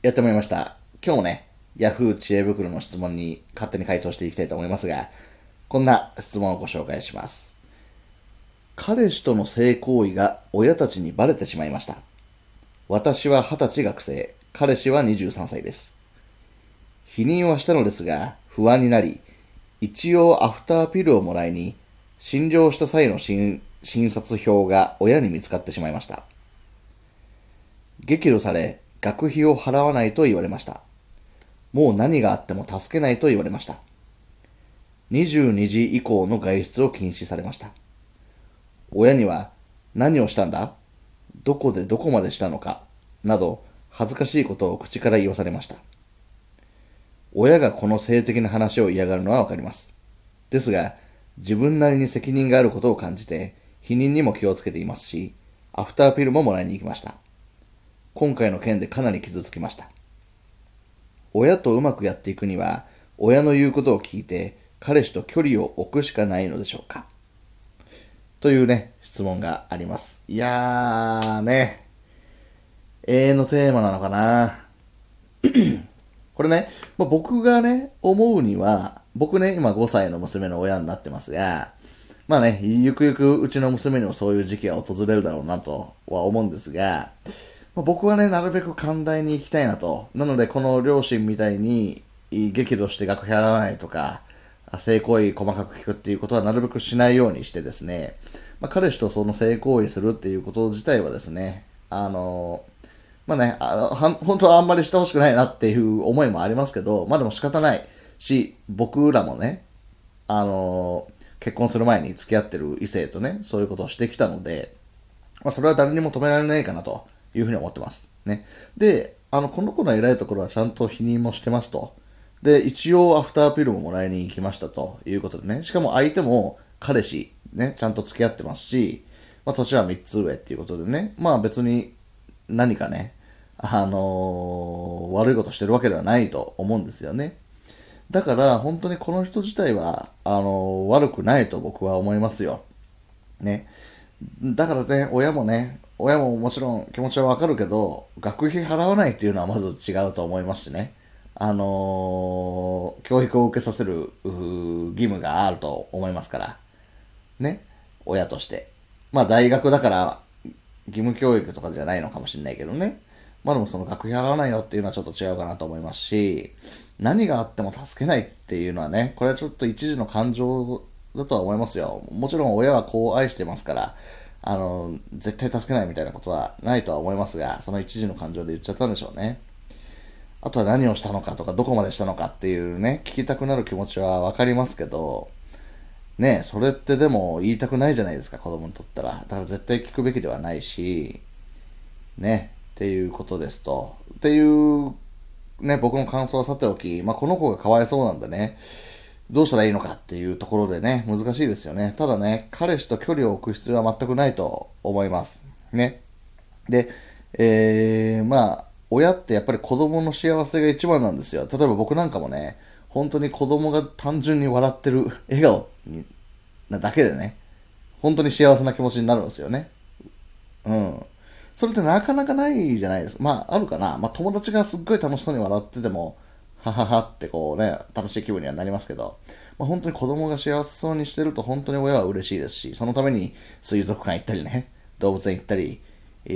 やってまいりました。今日もね、Yahoo 知恵袋の質問に勝手に回答していきたいと思いますが、こんな質問をご紹介します。彼氏との性行為が親たちにバレてしまいました。私は20歳学生、彼氏は23歳です。否認はしたのですが、不安になり、一応アフターピルをもらいに、診療した際の診診察表が親に見つかってしまいました。激怒され、学費を払わないと言われました。もう何があっても助けないと言われました。22時以降の外出を禁止されました。親には何をしたんだ？どこでどこまでしたのか？など恥ずかしいことを口から言わされました。親がこの性的な話を嫌がるのはわかります。ですが、自分なりに責任があることを感じて、否認にも気をつけていますし、アフターピルももらいに行きました。今回の件でかなり傷つきました。親とうまくやっていくには、親の言うことを聞いて、彼氏と距離を置くしかないのでしょうかというね、質問があります。いやーね、永遠のテーマなのかな これね、まあ、僕がね、思うには、僕ね、今5歳の娘の親になってますが、まあね、ゆくゆくうちの娘にもそういう時期が訪れるだろうなとは思うんですが、僕はね、なるべく寛大に行きたいなと。なので、この両親みたいに激怒して学費払わないとか、性行為細かく聞くっていうことはなるべくしないようにしてですね、まあ、彼氏とその性行為するっていうこと自体はですね、あの、まあね、あの、は本当はあんまりしてほしくないなっていう思いもありますけど、まあでも仕方ない。し、僕らもね、あの、結婚する前に付き合ってる異性とね、そういうことをしてきたので、まあそれは誰にも止められないかなと。いうふうに思ってます。ね。で、あの、この子の偉いところはちゃんと否認もしてますと。で、一応アフターピルももらいに行きましたということでね。しかも相手も彼氏、ね、ちゃんと付き合ってますし、まあ年は3つ上っていうことでね。まあ別に何かね、あのー、悪いことしてるわけではないと思うんですよね。だから本当にこの人自体は、あのー、悪くないと僕は思いますよ。ね。だからね、親もね、親ももちろん気持ちはわかるけど、学費払わないっていうのはまず違うと思いますしね。あのー、教育を受けさせる義務があると思いますから。ね。親として。まあ大学だから義務教育とかじゃないのかもしれないけどね。まあでもその学費払わないよっていうのはちょっと違うかなと思いますし、何があっても助けないっていうのはね、これはちょっと一時の感情だとは思いますよ。もちろん親はこう愛してますから、あの、絶対助けないみたいなことはないとは思いますが、その一時の感情で言っちゃったんでしょうね。あとは何をしたのかとか、どこまでしたのかっていうね、聞きたくなる気持ちはわかりますけど、ねそれってでも言いたくないじゃないですか、子供にとったら。だから絶対聞くべきではないし、ね、っていうことですと。っていう、ね、僕の感想はさておき、まあ、この子がかわいそうなんでね、どうしたらいいのかっていうところでね、難しいですよね。ただね、彼氏と距離を置く必要は全くないと思います。ね。で、えー、まあ、親ってやっぱり子供の幸せが一番なんですよ。例えば僕なんかもね、本当に子供が単純に笑ってる 笑顔になだけでね、本当に幸せな気持ちになるんですよね。うん。それってなかなかないじゃないですか。まあ、あるかな。まあ、友達がすっごい楽しそうに笑ってても、はははってこうね、楽しい気分にはなりますけど、まあ、本当に子供が幸せそうにしてると本当に親は嬉しいですし、そのために水族館行ったりね、動物園行ったり、え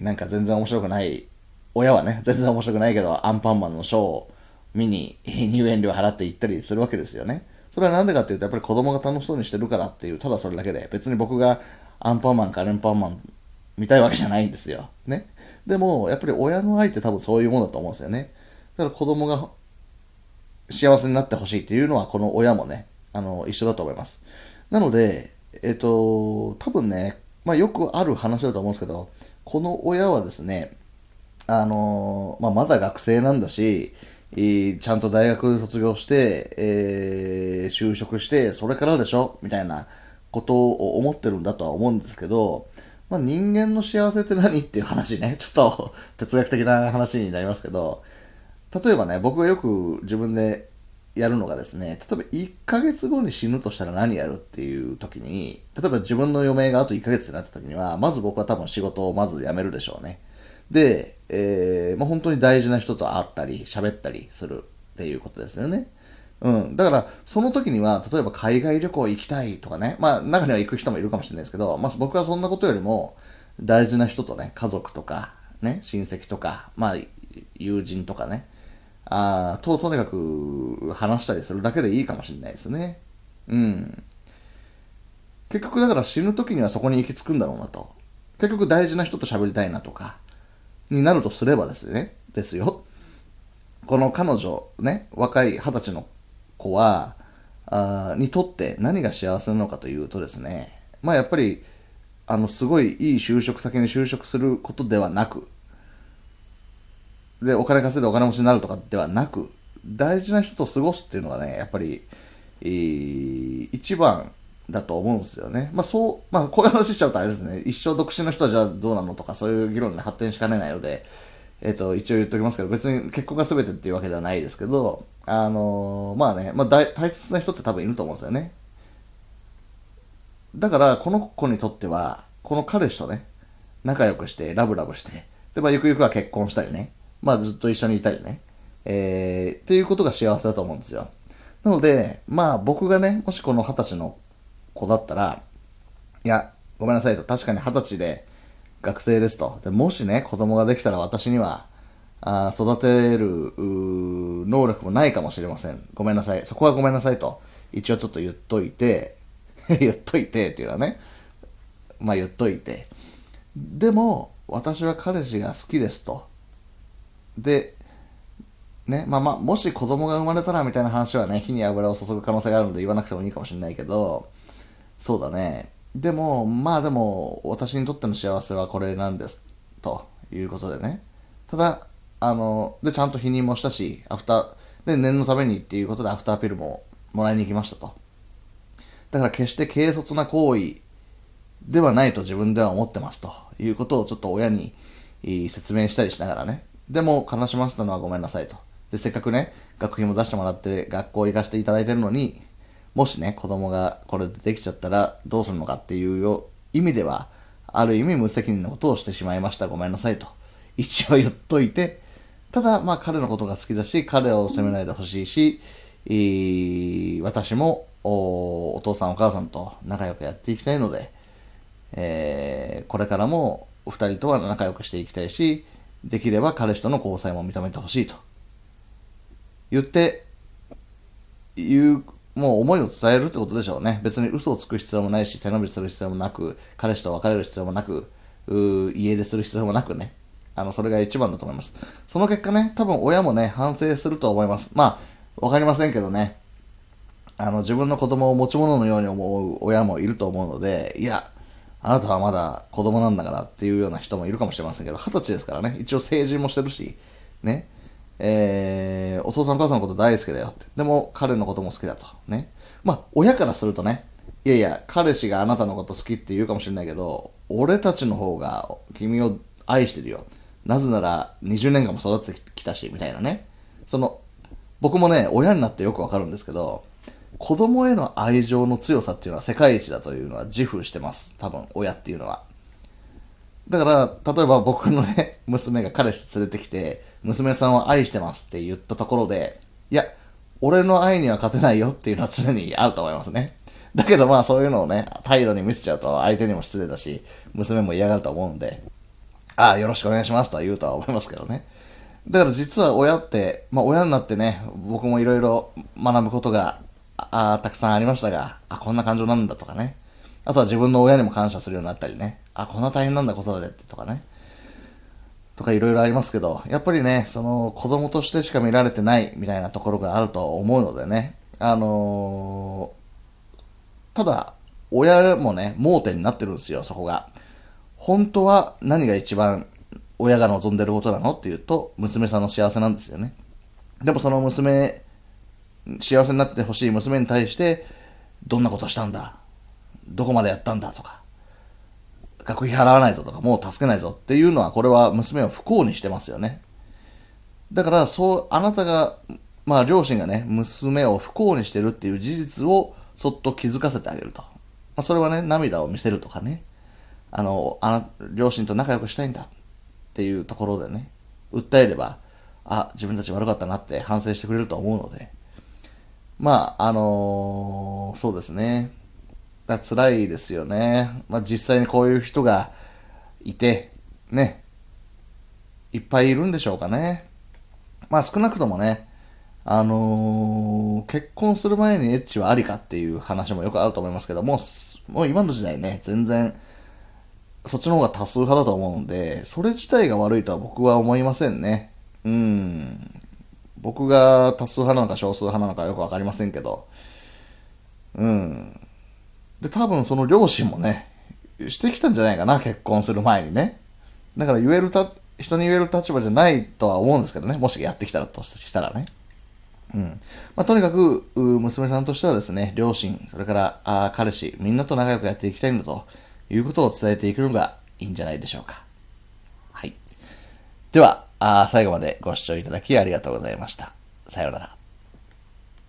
ー、なんか全然面白くない、親はね、全然面白くないけど、アンパンマンのショーを見に入園料払って行ったりするわけですよね。それはなんでかっていうと、やっぱり子供が楽しそうにしてるからっていう、ただそれだけで、別に僕がアンパンマンかレンパンマン見たいわけじゃないんですよ。ね。でも、やっぱり親の愛って多分そういうものだと思うんですよね。だから子供が幸せになってほしいっていうのは、この親もね、あの、一緒だと思います。なので、えっと、多分ね、まあよくある話だと思うんですけど、この親はですね、あの、まあまだ学生なんだし、ちゃんと大学卒業して、えー、就職して、それからでしょ？みたいなことを思ってるんだとは思うんですけど、まあ、人間の幸せって何？っていう話ね、ちょっと哲学的な話になりますけど、例えばね、僕がよく自分でやるのがですね、例えば1ヶ月後に死ぬとしたら何やるっていう時に、例えば自分の余命があと1ヶ月になった時には、まず僕は多分仕事をまず辞めるでしょうね。で、えー、まあ、本当に大事な人と会ったり、喋ったりするっていうことですよね。うん。だから、その時には、例えば海外旅行行きたいとかね、まあ、中には行く人もいるかもしれないですけど、まあ、僕はそんなことよりも、大事な人とね、家族とか、ね、親戚とか、まあ、友人とかね、あと、とにかく話したりするだけでいいかもしれないですね。うん。結局だから死ぬ時にはそこに行き着くんだろうなと。結局大事な人と喋りたいなとか、になるとすればですね、ですよ。この彼女、ね、若い二十歳の子は、あにとって何が幸せなのかというとですね、まあやっぱり、あの、すごいいい就職先に就職することではなく、で、お金稼いでお金持ちになるとかではなく、大事な人と過ごすっていうのがね、やっぱり、えー、一番だと思うんですよね。まあそう、まあこういう話しちゃうとあれですね、一生独身の人はじゃあどうなのとかそういう議論に発展しかねないので、えっ、ー、と、一応言っておきますけど、別に結婚が全てっていうわけではないですけど、あのー、まあね、まあ大大切な人って多分いると思うんですよね。だから、この子にとっては、この彼氏とね、仲良くして、ラブラブして、で、まあ、ゆくゆくは結婚したりね、まあずっと一緒にいたりね、えー、っていうことが幸せだと思うんですよ。なので、まあ僕がね、もしこの二十歳の子だったら、いや、ごめんなさいと、確かに二十歳で学生ですと。でもしね、子供ができたら私には、あ育てる能力もないかもしれません。ごめんなさい。そこはごめんなさいと、一応ちょっと言っといて、言っといてっていうのはね、まあ言っといて。でも、私は彼氏が好きですと。で、ね、まあまあ、もし子供が生まれたらみたいな話はね、火に油を注ぐ可能性があるので言わなくてもいいかもしれないけど、そうだね。でも、まあでも、私にとっての幸せはこれなんです、ということでね。ただ、あの、で、ちゃんと否認もしたし、アフター、で、念のためにっていうことでアフターピルももらいに行きましたと。だから決して軽率な行為ではないと自分では思ってますということをちょっと親に説明したりしながらね。でも悲しませたのはごめんなさいと。で、せっかくね、学費も出してもらって学校行かせていただいてるのに、もしね、子供がこれでできちゃったらどうするのかっていうよ意味では、ある意味無責任なことをしてしまいました。ごめんなさいと。一応言っといて、ただ、まあ彼のことが好きだし、彼を責めないでほしいし、えー、私もおお父さんお母さんと仲良くやっていきたいので、えー、これからもお二人とは仲良くしていきたいし、できれば彼氏との交際も認めてほしいと。言って、言う、もう思いを伝えるってことでしょうね。別に嘘をつく必要もないし、背伸びする必要もなく、彼氏と別れる必要もなく、家出する必要もなくね。あの、それが一番だと思います。その結果ね、多分親もね、反省すると思います。まあ、わかりませんけどね。あの、自分の子供を持ち物のように思う親もいると思うので、いや、あなたはまだ子供なんだからっていうような人もいるかもしれませんけど、二十歳ですからね、一応成人もしてるし、ね、えー、お父さんお母さんのこと大好きだよって。でも、彼のことも好きだと。ね。まあ、親からするとね、いやいや、彼氏があなたのこと好きって言うかもしれないけど、俺たちの方が君を愛してるよ。なぜなら、20年間も育ててきたし、みたいなね。その、僕もね、親になってよくわかるんですけど、子供への愛情の強さっていうのは世界一だというのは自負してます。多分、親っていうのは。だから、例えば僕のね、娘が彼氏連れてきて、娘さんを愛してますって言ったところで、いや、俺の愛には勝てないよっていうのは常にあると思いますね。だけどまあそういうのをね、態度に見せちゃうと相手にも失礼だし、娘も嫌がると思うんで、ああ、よろしくお願いしますとは言うとは思いますけどね。だから実は親って、まあ親になってね、僕もいろいろ学ぶことがあたくさんありましたが、あ、こんな感情なんだとかね。あとは自分の親にも感謝するようになったりね。あ、こんな大変なんだ子育てってとかね。とかいろいろありますけど、やっぱりね、その子供としてしか見られてないみたいなところがあると思うのでね。あのー、ただ、親もね、盲点になってるんですよ、そこが。本当は何が一番親が望んでることなのっていうと、娘さんの幸せなんですよね。でもその娘幸せになってほしい娘に対して、どんなことしたんだ？どこまでやったんだとか、学費払わないぞとか、もう助けないぞっていうのは、これは娘を不幸にしてますよね。だから、そう、あなたが、まあ、両親がね、娘を不幸にしてるっていう事実を、そっと気づかせてあげると。まあ、それはね、涙を見せるとかね、あの、あの、両親と仲良くしたいんだっていうところでね、訴えれば、あ、自分たち悪かったなって反省してくれると思うので、まあ、あのー、そうですね。だ辛いですよね。まあ実際にこういう人がいて、ね、いっぱいいるんでしょうかね。まあ少なくともね、あのー、結婚する前にエッチはありかっていう話もよくあると思いますけども、もう今の時代ね、全然、そっちの方が多数派だと思うんで、それ自体が悪いとは僕は思いませんね。うん。僕が多数派なのか少数派なのかよくわかりませんけど、うん。で、多分その両親もね、してきたんじゃないかな、結婚する前にね。だから言えるた、人に言える立場じゃないとは思うんですけどね、もしやってきたらとしたらね。うん。まあ、とにかく、娘さんとしてはですね、両親、それから、あ彼氏、みんなと仲良くやっていきたいんだということを伝えていくのがいいんじゃないでしょうか。はい。では、あ最後までご視聴いただきありがとうございました。さようなら。